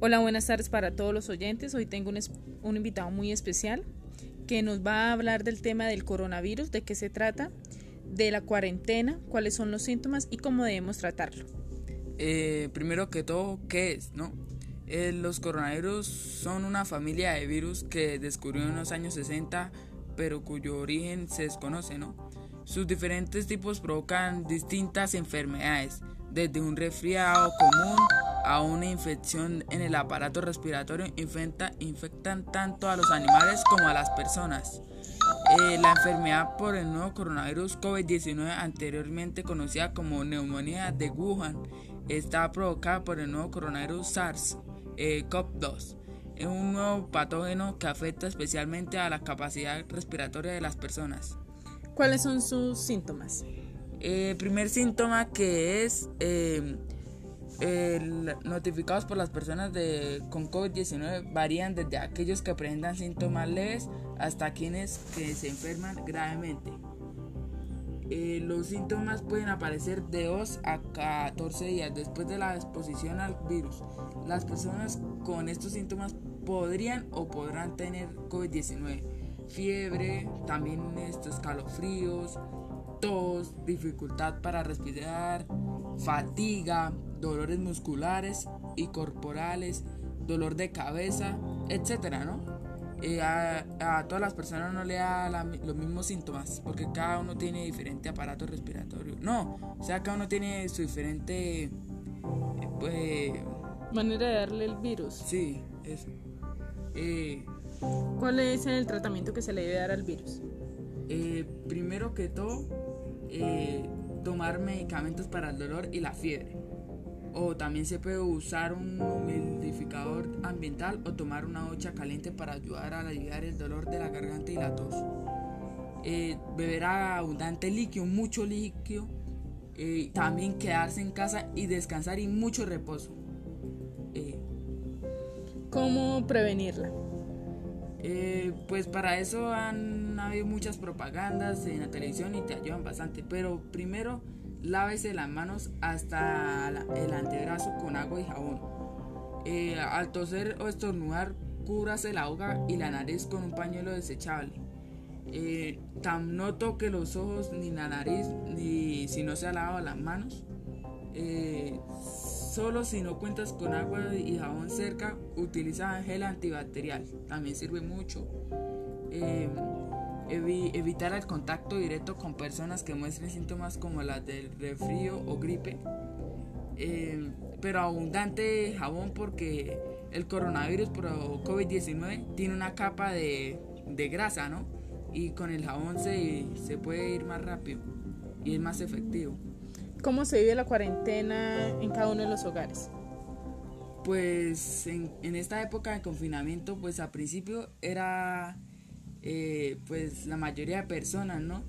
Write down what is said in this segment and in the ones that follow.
Hola, buenas tardes para todos los oyentes. Hoy tengo un, un, invitado muy especial que nos va a hablar del tema del coronavirus, de qué se trata, de la cuarentena, cuáles son los síntomas y cómo debemos tratarlo. Eh, primero que todo, ¿qué es? No? Eh, los coronavirus son una familia de virus que descubrió en los años 60, pero cuyo origen se desconoce, ¿no? Sus diferentes tipos provocan distintas enfermedades, desde un resfriado común a una infección en el aparato respiratorio infecta, infectan tanto a los animales como a las personas. Eh, la enfermedad por el nuevo coronavirus COVID-19, anteriormente conocida como neumonía de Wuhan, está provocada por el nuevo coronavirus SARS-CoV-2. es un nuevo patógeno que afecta especialmente a la capacidad respiratoria de las personas. ¿Cuáles son sus síntomas? El eh, primer síntoma que es eh, notificados por las personas de, con COVID-19 varían desde aquellos que presentan síntomas leves hasta quienes que se enferman gravemente. Eh, los síntomas pueden aparecer de 2 a 14 días después de la exposición al virus. Las personas con estos síntomas podrían o podrán tener COVID-19. Fiebre, también estos escalofríos, tos, dificultad para respirar, fatiga, dolores musculares y corporales, dolor de cabeza, etcétera, ¿no? Eh, a, todas las personas no le da los mismos síntomas porque cada uno tiene diferente aparato respiratorio. No, o sea, cada uno tiene su diferente eh, pues, manera de darle el virus. Sí, eso. Eh, ¿Cuál es el tratamiento que se le debe dar al virus? primero que todo, tomar medicamentos para el dolor y la fiebre. O también se puede usar un humidificador ambiental o tomar una hocha caliente para ayudar a aliviar el dolor de la garganta y la tos. Eh, beber abundante líquido, mucho líquido. Eh, también quedarse en casa y descansar y mucho reposo. Eh, ¿Cómo prevenirla? pues para eso han habido muchas propagandas en la televisión y te ayudan bastante. Pero primero Lávese las manos hasta el antebrazo con agua y jabón. Eh, al toser o estornudar, cúbrase la boca y la nariz con un pañuelo desechable. Eh, no toque los ojos ni la nariz ni si no se ha lavado las manos. Eh, solo si no cuentas con agua y jabón cerca, utiliza gel antibacterial. También sirve mucho. Evitar el contacto directo con personas que muestren síntomas como las del resfrío o gripe, em, pero abundante jabón porque el coronavirus por COVID-19 tiene una capa de, grasa, ¿no? Y con el jabón se, se puede ir más rápido y es más efectivo. ¿Cómo se vive la cuarentena en cada uno de los hogares? Pues en, en esta época de confinamiento, pues al principio era eh, pues la mayoría de personas, ¿no?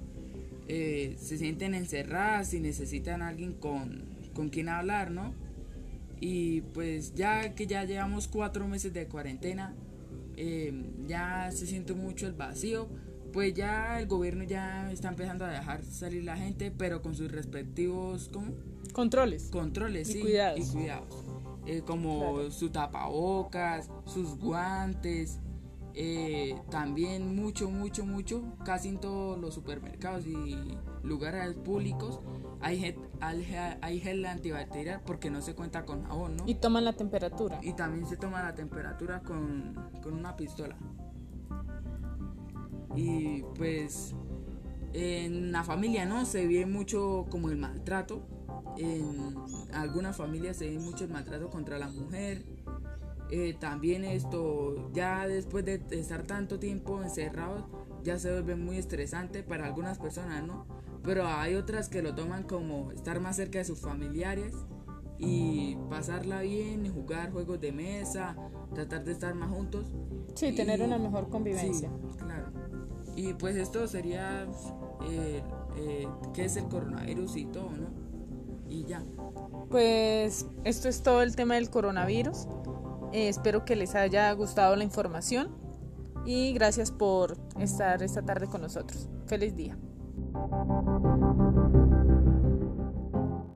Eh, se sienten encerradas y necesitan a alguien con, con quien hablar, ¿no? Y pues ya que ya llevamos cuatro meses de cuarentena, eh, ya se siente mucho el vacío, pues ya el gobierno ya está empezando a dejar salir la gente, pero con sus respectivos, ¿cómo? Controles. Controles, y sí. Cuidados. Y cuidados. como su tapabocas, sus guantes, eh, también mucho, mucho, mucho, casi en todos los supermercados y lugares públicos hay gel, hay gel antibacterial porque no se cuenta con jabón, ¿no? Y toman la temperatura. Y también se toma la temperatura con, con una pistola. Y pues en la familia, ¿no? Se ve mucho como el maltrato. En algunas familias se ve mucho el maltrato contra la mujer eh, también esto, ya después de estar tanto tiempo encerrados, ya se vuelve muy estresante para algunas personas, ¿no? Pero hay otras que lo toman como estar más cerca de sus familiares y pasarla bien, jugar juegos de mesa, tratar de estar más juntos. Sí, tener una mejor convivencia. claro. Y pues esto sería eh, eh, qué es el coronavirus y todo, ¿no? Y ya. Pues esto es todo el tema del coronavirus. Eh, espero que les haya gustado la información y gracias por estar esta tarde con nosotros. Feliz día.